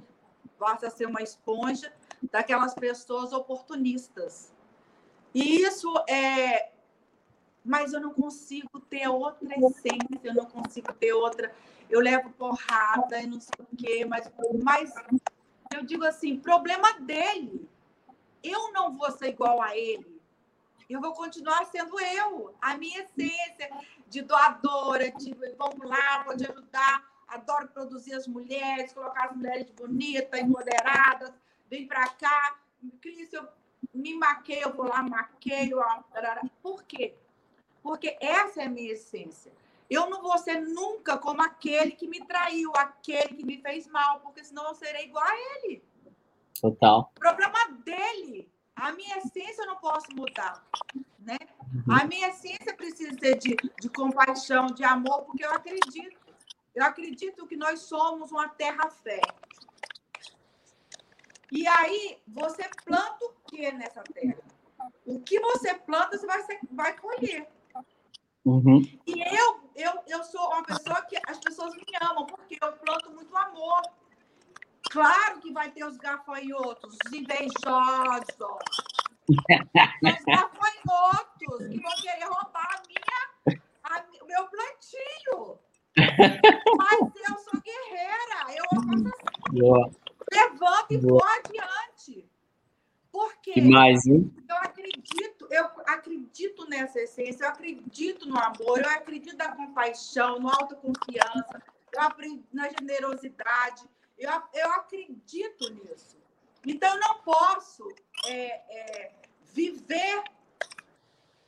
passa a ser uma esponja daquelas pessoas oportunistas. E isso é. Mas eu não consigo ter outra essência, eu não consigo ter outra. Eu levo porrada e não sei o quê, mas, mas eu digo assim: problema dele. Eu não vou ser igual a ele eu vou continuar sendo eu, a minha essência de doadora, de vamos lá, te ajudar, adoro produzir as mulheres, colocar as mulheres bonitas, empoderadas, vem para cá, Cris, eu me maqueio, eu vou lá, maqueio, por quê? Porque essa é a minha essência. Eu não vou ser nunca como aquele que me traiu, aquele que me fez mal, porque senão eu serei igual a ele. Total. O problema dele. A minha essência eu não posso mudar, né? Uhum. A minha essência precisa ser de, de compaixão, de amor, porque eu acredito. Eu acredito que nós somos uma terra fértil. E aí, você planta o que nessa terra? O que você planta, você vai, vai colher. Uhum. E eu, eu, eu sou uma pessoa que as pessoas me amam, porque eu planto muito amor. Claro que vai ter os gafanhotos, os invejosos, os gafanhotos que vão querer roubar a minha, a, o meu plantio. Mas eu sou guerreira, eu faço assim. Boa. Levanto e vou adiante. Porque que mais, hein? eu acredito, eu acredito nessa essência, eu acredito no amor, eu acredito na compaixão, na autoconfiança, eu acredito na generosidade, eu, eu acredito nisso. Então, eu não posso é, é, viver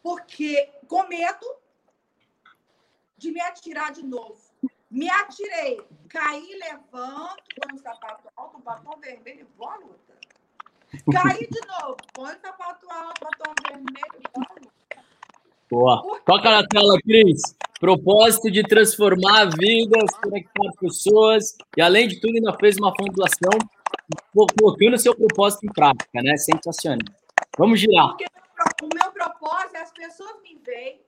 porque com medo de me atirar de novo. Me atirei, caí, levanto, põe o sapato alto, o batom vermelho vou à luta. Caí de novo, põe o sapato alto, batom vermelho. Boa. Toca na tela, Cris. Propósito de transformar vidas, conectar pessoas e, além de tudo, ainda fez uma fundação colocando seu propósito em prática, né? Sensacional. Vamos girar. Porque o meu propósito é as pessoas me veem,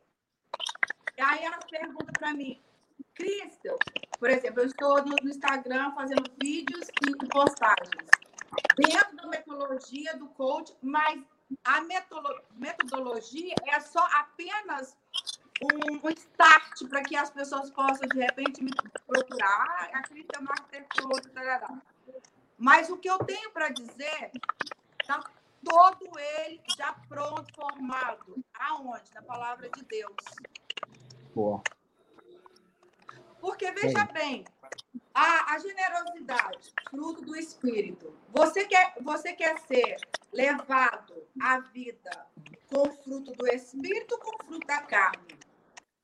aí elas perguntam para mim, Cristel, por exemplo, eu estou no Instagram fazendo vídeos e postagens dentro da metodologia do coach, mas a metodologia é só apenas um, start para que as pessoas possam, de repente, me procurar. É Master Coach, mas o que eu tenho para dizer está todo ele já pronto, formado. Aonde? Na palavra de Deus. Boa. Porque, veja bem, a, a, generosidade, fruto do Espírito. Você quer, você quer ser levado à vida com fruto do Espírito ou com fruto da carne?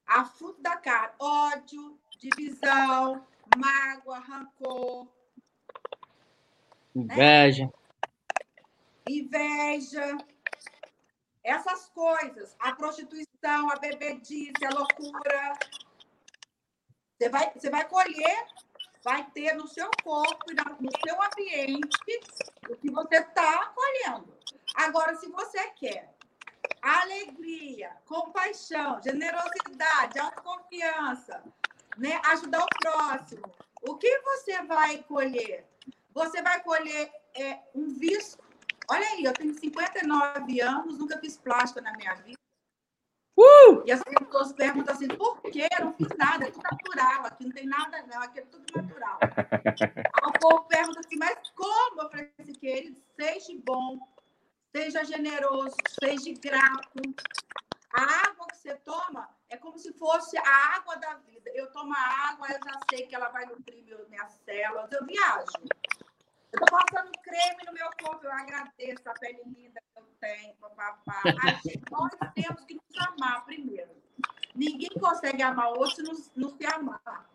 A fruto da carne, ódio, divisão, mágoa, rancor. Inveja. Né? Inveja. Essas coisas. A prostituição, a bebedice, a loucura. Você vai, você vai colher, vai ter no seu corpo e no seu ambiente o que você está colhendo. Agora, se você quer alegria, compaixão, generosidade, autoconfiança, né? ajudar o próximo, o que você vai colher? Você vai colher é, um vício. Olha aí, eu tenho 59 anos, nunca fiz plástica na minha vida. E as pessoas perguntam assim, por quê? Eu não fiz nada, é tudo natural, aqui não tem nada não, aqui é tudo natural. Aí o povo pergunta assim, mas como? Eu falei assim, querido, seja bom, seja generoso, seja grato. A água que você toma é como se fosse a água da vida. Eu tomo a água, eu já sei que ela vai nutrir minhas células, eu viajo. Eu estou passando creme no meu corpo, eu agradeço a pele linda que eu tenho, papapá. Nós temos que nos amar primeiro. Ninguém consegue amar outro se não, não se amar.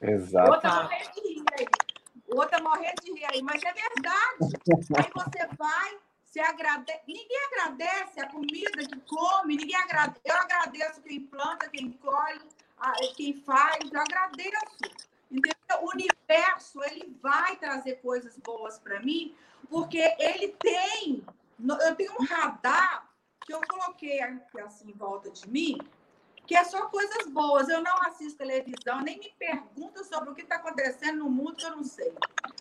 Exato. Outra morrer de rir aí. Outra morrer de rir aí, mas é verdade. Aí você vai, se agradece. Ninguém agradece a comida que come, ninguém agradece. Eu agradeço quem planta, quem colhe, quem faz, eu agradeço. Entendeu? O universo ele vai trazer coisas boas para mim, porque ele tem. Eu tenho um radar que eu coloquei aqui assim em volta de mim, que é só coisas boas. Eu não assisto televisão, nem me pergunto sobre o que está acontecendo no mundo que eu não sei.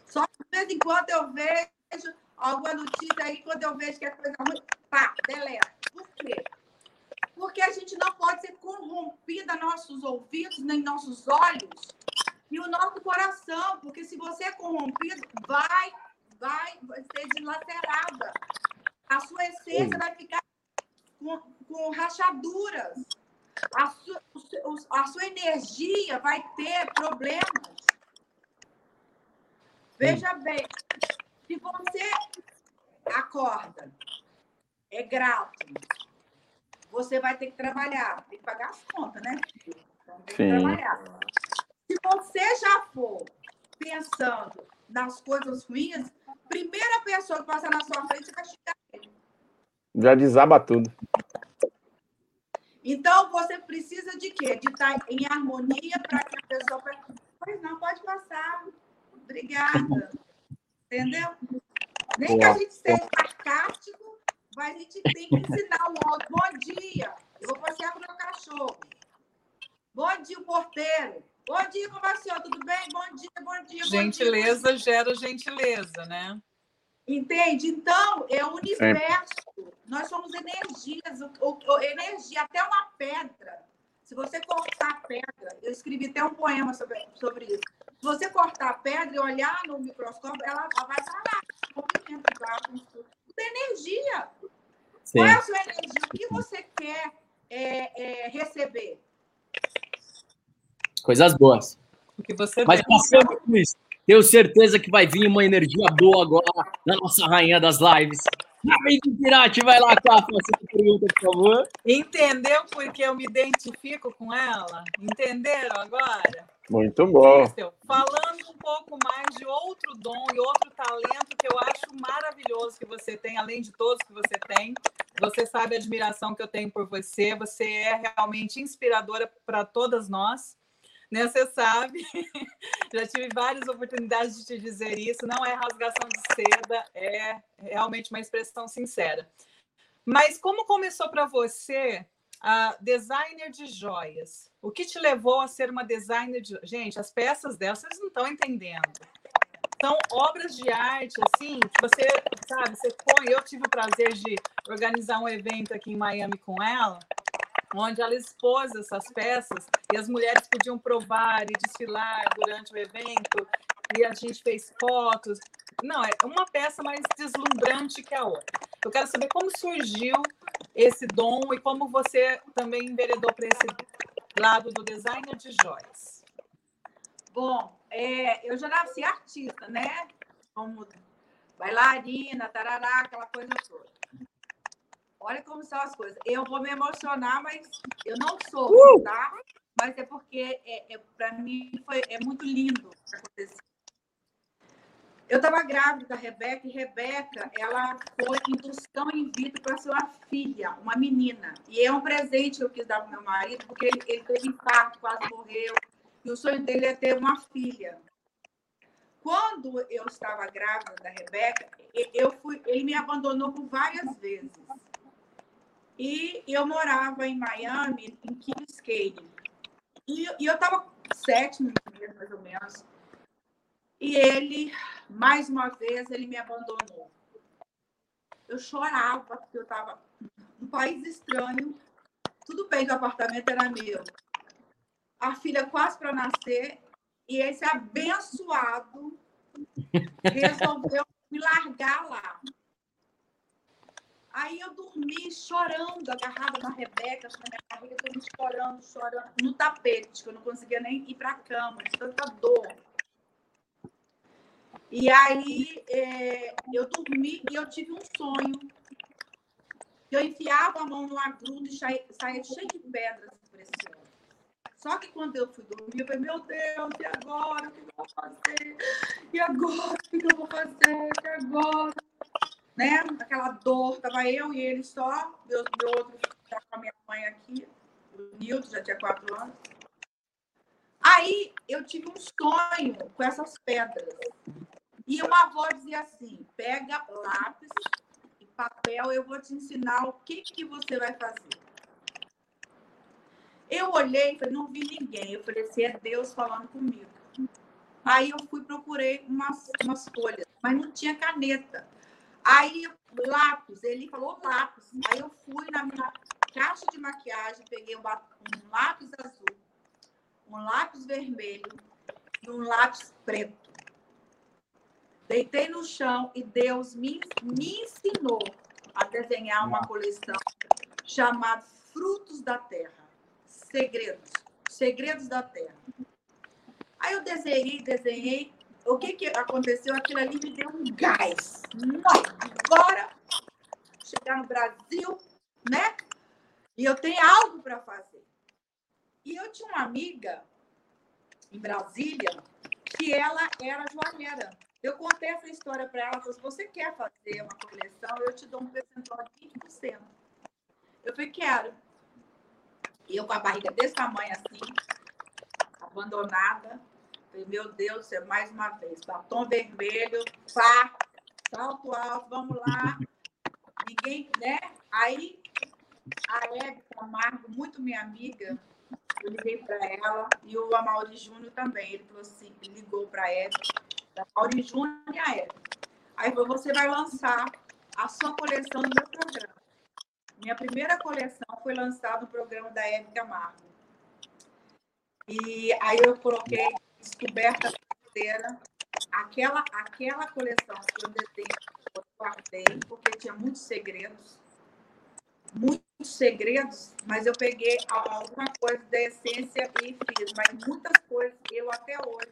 Só de vez em quando eu vejo alguma notícia aí, quando eu vejo que é coisa ruim, pá, deleta. Por quê? Porque a gente não pode ser corrompida nossos ouvidos, nem nossos olhos, e o nosso coração, porque se você é corrompido, vai, vai, vai ser dilacerada. A sua essência vai ficar com, com rachaduras. A sua, a sua energia vai ter problemas. Veja bem, se você acorda, é grato, você vai ter que trabalhar, tem que pagar as contas, né? Então, tem que Sim. trabalhar. Se você já for pensando nas coisas ruins, primeira pessoa que passar na sua frente vai xingar ele. Já desaba tudo. Então, você precisa de quê? De estar em harmonia para que a pessoa... Pois não, pode passar. Obrigada. Entendeu? Nem que a gente seja sarcástico, mas a gente tem que ensinar o outro. Bom dia, eu vou passear com o meu cachorro. Bom dia, porteiro. Bom dia, senhor? Tudo bem? Bom dia, bom dia. Gentileza bom dia. gera gentileza, né? Entende? Então, é o universo. Nós somos energias, o, o, energia, até uma pedra. Se você cortar a pedra, eu escrevi até um poema sobre, sobre isso. Se você cortar a pedra e olhar no microscópio, ela, ela vai parar. Movimento de Tudo é energia. Sim. Qual é a sua energia? O que você quer é, é, receber? Coisas boas. O que você Mas passando com isso, tenho certeza que vai vir uma energia boa agora na nossa rainha das lives. Rainha do Pirate, vai lá, Cafa, essa pergunta, por favor. Entendeu porque eu me identifico com ela? Entenderam agora? Muito bom. Falando um pouco mais de outro dom e outro talento que eu acho maravilhoso que você tem, além de todos que você tem. Você sabe a admiração que eu tenho por você. Você é realmente inspiradora para todas nós né? Você sabe, já tive várias oportunidades de te dizer isso. Não é rasgação de seda, é realmente uma expressão sincera. Mas como começou para você a designer de joias? O que te levou a ser uma designer de gente? As peças dela vocês não estão entendendo. São obras de arte, assim, que você sabe, você põe. Eu tive o prazer de organizar um evento aqui em Miami com ela onde ela expôs essas peças e as mulheres podiam provar e desfilar durante o evento, e a gente fez fotos. Não, é uma peça mais deslumbrante que a outra. Eu quero saber como surgiu esse dom e como você também enveredou para esse lado do designer de joias. Bom, é, eu já nasci artista, né? Como bailarina, tarará, aquela coisa toda. Olha como são as coisas. Eu vou me emocionar, mas eu não sou, uh! tá? Mas é porque é, é para mim foi, é muito lindo acontecer. Eu estava grávida da Rebeca e Rebeca, ela foi indução in vitro para ser uma filha, uma menina. E é um presente que eu quis dar para meu marido, porque ele, ele teve infarto, quase morreu. E o sonho dele é ter uma filha. Quando eu estava grávida da Rebeca, eu fui, ele me abandonou por várias vezes. E eu morava em Miami, em Biscayne. E, e eu estava sétimo mês, mais ou menos. E ele, mais uma vez, ele me abandonou. Eu chorava, porque eu estava num país estranho. Tudo bem que o apartamento era meu. A filha quase para nascer. E esse abençoado resolveu me largar lá. Aí eu dormi chorando, agarrada na Rebeca, na minha barriga, dormi chorando, chorando, no tapete, que eu não conseguia nem ir para a cama, de tanta dor. E aí é, eu dormi e eu tive um sonho. Eu enfiava a mão no agrudo e saía cheio de pedras preciosas. Só que quando eu fui dormir, eu falei, meu Deus, e agora? O que eu vou fazer? E agora? O que eu vou fazer? E agora? Né? Aquela dor, tava eu e ele só, meu, meu outro tá com a minha mãe aqui, o Nilton, já tinha quatro anos. Aí eu tive um sonho com essas pedras. E uma voz dizia assim: pega lápis e papel, eu vou te ensinar o que, que você vai fazer. Eu olhei e falei, não vi ninguém. Eu falei assim, é Deus falando comigo. Aí eu fui, procurei umas, umas folhas, mas não tinha caneta. Aí, lápis, ele falou lápis. Aí eu fui na minha caixa de maquiagem, peguei um, um lápis azul, um lápis vermelho e um lápis preto. Deitei no chão e Deus me, me ensinou a desenhar uma coleção chamada Frutos da Terra. Segredos. Segredos da Terra. Aí eu desenhei, desenhei o que, que aconteceu? Aquilo ali me deu um gás. Agora, chegar no Brasil, né? E eu tenho algo para fazer. E eu tinha uma amiga em Brasília que ela era joalheira. Eu contei essa história para ela, se você quer fazer uma coleção, eu te dou um percentual de 20%. Eu falei, quero. E eu com a barriga desse tamanho assim, abandonada, Falei, meu Deus, é mais uma vez, batom vermelho, pá, salto alto, vamos lá. ninguém, né? Aí a Hebe Camargo, muito minha amiga, eu liguei para ela e o Amaury Júnior também. Ele falou assim, ligou para a a Amaury Júnior e a Hebe. Aí você vai lançar a sua coleção no meu programa. Minha primeira coleção foi lançada no programa da Hebe Camargo. E aí eu coloquei Descoberta Brasileira. Aquela, aquela coleção que eu guardei, porque tinha muitos segredos. Muitos segredos, mas eu peguei alguma coisa da essência e fiz. Mas muitas coisas eu até hoje,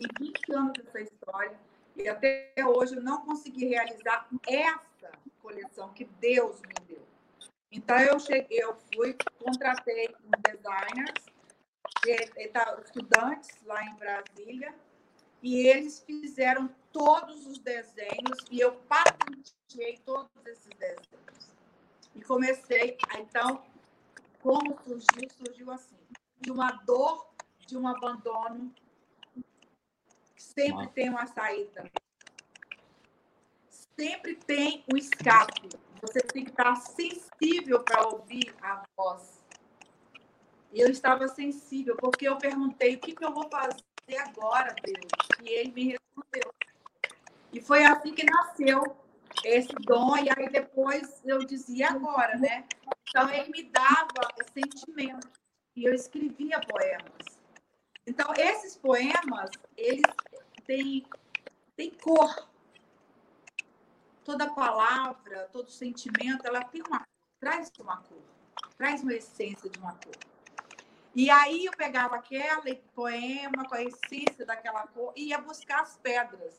em 20 anos dessa história, e até hoje eu não consegui realizar essa coleção que Deus me deu. Então eu cheguei, eu fui, contratei um designers, estudantes lá em Brasília, e eles fizeram todos os desenhos e eu patenteei todos esses desenhos. E comecei, então, como surgiu? Surgiu assim, de uma dor, de um abandono, sempre tem uma saída. Sempre tem um escape. Você tem que estar sensível para ouvir a voz. E eu estava sensível, porque eu perguntei o que, que eu vou fazer agora, Deus. E ele me respondeu. E foi assim que nasceu esse dom, e aí depois eu dizia agora, né? Então ele me dava sentimento, e eu escrevia poemas. Então, esses poemas, eles têm, têm cor. Toda palavra, todo sentimento, ela tem uma, traz uma cor, traz uma essência de uma cor. E aí eu pegava aquele poema com a essência daquela cor e ia buscar as pedras.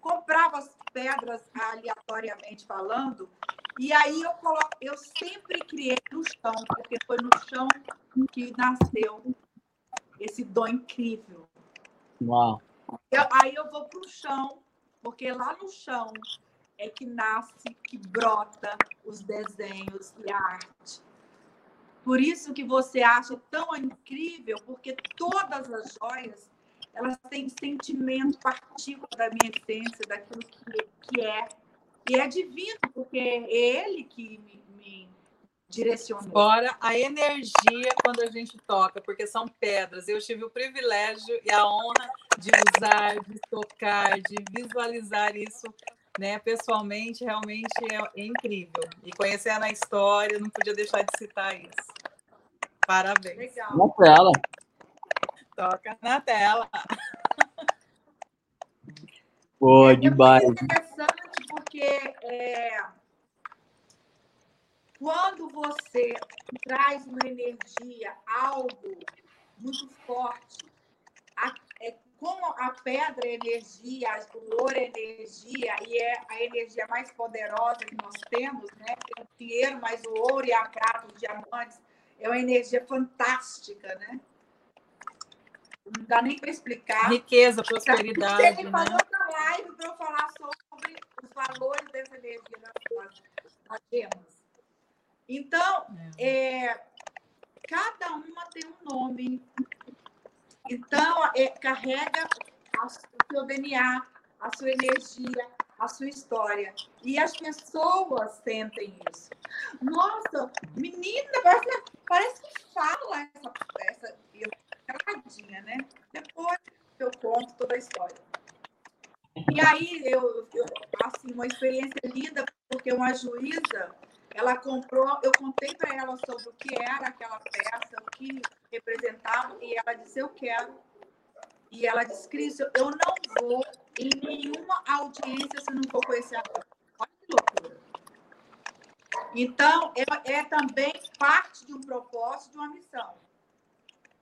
Comprava as pedras aleatoriamente falando, e aí eu, colo... eu sempre criei no chão, porque foi no chão que nasceu esse dom incrível. Uau! Eu, aí eu vou para o chão, porque lá no chão é que nasce, que brota os desenhos e a arte. Por isso que você acha tão incrível, porque todas as joias elas têm sentimento, partícula da minha essência, daquilo que, que é. E é divino, porque é ele que me, me direcionou. Fora a energia quando a gente toca, porque são pedras. Eu tive o privilégio e a honra de usar, de tocar, de visualizar isso né, pessoalmente, realmente é, é incrível. E conhecendo a história, não podia deixar de citar isso. Parabéns. Legal. Na tela. Toca na tela. Pô, é demais. muito interessante porque é, quando você traz uma energia, algo muito forte, a, é, como a pedra é energia, o ouro é energia, e é a energia mais poderosa que nós temos, né? Tem o dinheiro, mas o ouro e a prata, os diamantes, é uma energia fantástica, né? Não dá nem para explicar. Riqueza, prosperidade. Que né? fazer outra live para eu falar sobre os valores dessa energia das, gemas. Então, é, cada uma tem um nome. Então, é, carrega a, o seu DNA, a sua energia, a sua história. E as pessoas sentem isso. Nossa, menina, parece, parece que fala essa, essa caladinha, né? Depois eu conto toda a história. E aí, eu, eu, assim, uma experiência linda, porque uma juíza ela comprou, eu contei para ela sobre o que era aquela peça, o que representava, e ela disse: Eu quero. E ela disse: Cris, eu não vou em nenhuma audiência se não for com esse. Olha que loucura. Então, é, é também parte de um propósito, de uma missão.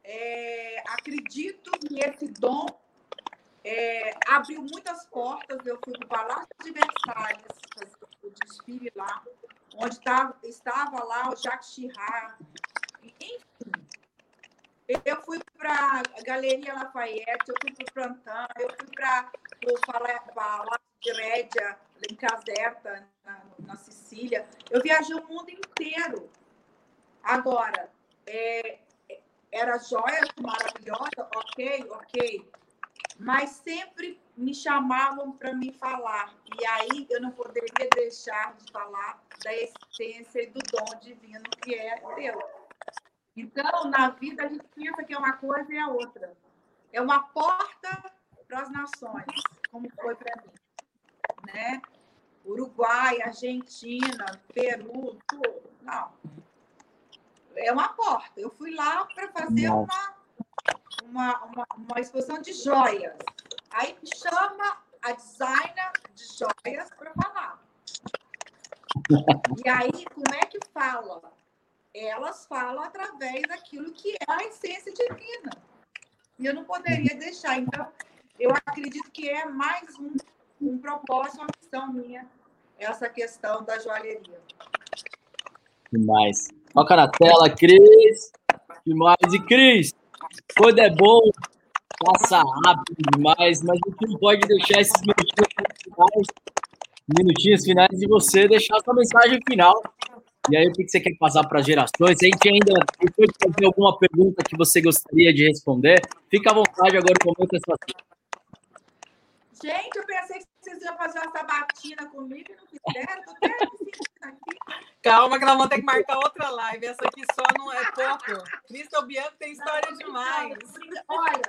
É, acredito que esse dom é, abriu muitas portas. Eu fui para o Palácio de Versalhes, o desfile lá onde tava, estava lá o Jacques Chirac, enfim. Eu fui para a Galeria Lafayette, eu fui para o Prantan, eu fui para o Palácio de Rédia, em Caserta, na, na, Sicília. Eu viajei o mundo inteiro. Agora, é, era joia maravilhosa, ok, ok. mas sempre me chamavam para me falar. E aí eu não poderia deixar de falar da essência e do dom divino que é Deus. Então, na vida, a gente pensa que é uma coisa e a outra. É uma porta para as nações, como foi para mim. Né? Uruguai, Argentina, Peru, tudo. Não. É uma porta. Eu fui lá para fazer uma, uma, uma, uma exposição de joias. Aí me chama a designer de joias para falar. E aí, como é que fala? Elas falam através daquilo que é a essência divina. E eu não poderia deixar. Então, eu acredito que é mais um, um propósito, uma missão minha, essa questão da joalheria. Demais. Toca na tela, Cris. Demais. E, Cris, quando é bom, passa rápido demais, mas a gente não pode deixar esses minutinhos finais, minutinhos finais de você deixar sua mensagem final. E aí, o que você quer passar para as gerações? Se a gente ainda depois de fazer alguma pergunta que você gostaria de responder, fica à vontade agora, o momento é sua. Gente, eu pensei que vocês iam fazer uma sabatina comigo e não fizeram. Tô até aqui. Calma, que nós vamos ter que marcar outra live. Essa aqui só não é pouco. Cristal Bianco tem história demais. Olha,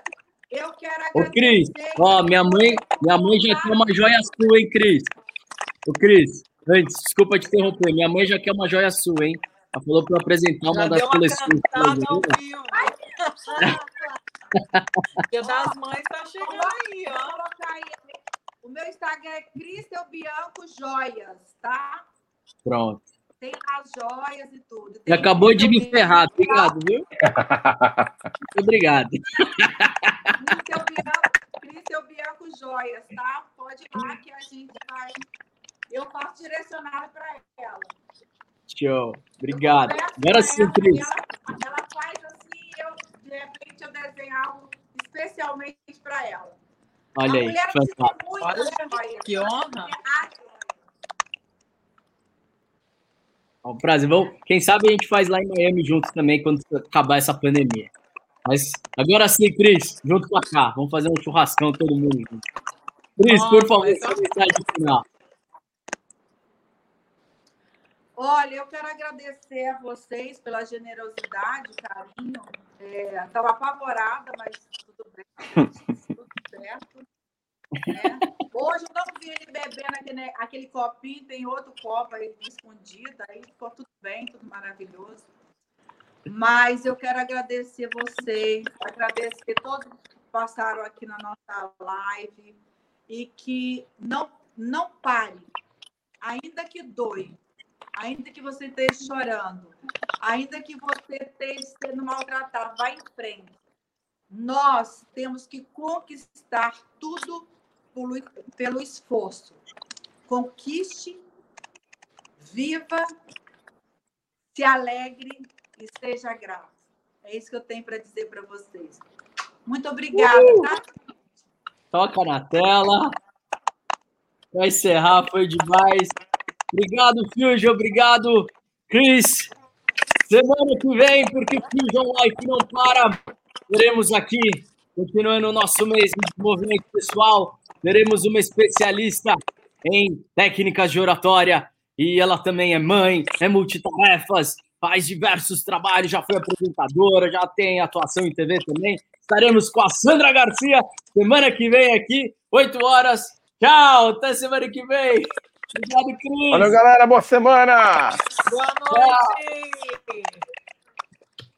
eu quero agradecer. Ô, Cris, ó, minha mãe, minha mãe já quer uma joia sua, hein, Cris? Ô, Cris, antes, desculpa te interromper. Minha mãe já quer uma joia sua, hein? Ela falou para apresentar uma Já das coleções. Dia das mães tá chegando aí, ó. O meu Instagram é Cristel Bianco Joias, tá? Pronto. Tem as joias e tudo. Tem acabou de me ferrar, Bianco, obrigado, viu? Muito obrigado. Cristel Bianco, Cristel Bianco Joias, tá? Pode ir lá que a gente vai. Eu faço direcionado para ela. Show. Obrigado. Agora sim, ela, Cris. Ela, ela faz assim, eu, de repente eu desenho algo especialmente para ela. Olha a aí, mulher fantástico. muito Olha, joias. Que honra. É um prazer. Vamos, quem sabe a gente faz lá em Miami juntos também quando acabar essa pandemia. Mas agora sim, Cris, junto com a cá. Vamos fazer um churrascão todo mundo junto. Cris, por favor, sua mensagem final. Olha, eu quero agradecer a vocês pela generosidade, carinho. Estava apavorada, mas tudo bem, tudo certo. né? Hoje eu não vi ele bebendo aquele, aquele copinho, tem outro copo aí escondido, aí ficou tudo bem, tudo maravilhoso. Mas eu quero agradecer vocês, agradecer todos que passaram aqui na nossa live e que não, não pare, ainda que doe, ainda que você esteja chorando, ainda que você esteja sendo maltratado, vá em frente. Nós temos que conquistar tudo pelo, pelo esforço. Conquiste, viva, se alegre e seja grato. É isso que eu tenho para dizer para vocês. Muito obrigada, tá? Toca na tela. Para encerrar, foi demais. Obrigado, Fusion. Obrigado, Cris. Semana que vem, porque Fusion Life não para. Teremos aqui, continuando o nosso mês de desenvolvimento pessoal, teremos uma especialista em técnicas de oratória. E ela também é mãe, é multitarefas, faz diversos trabalhos, já foi apresentadora, já tem atuação em TV também. Estaremos com a Sandra Garcia semana que vem aqui, 8 horas. Tchau, até semana que vem. Obrigado, Cris. Valeu, galera. Boa semana! Boa noite.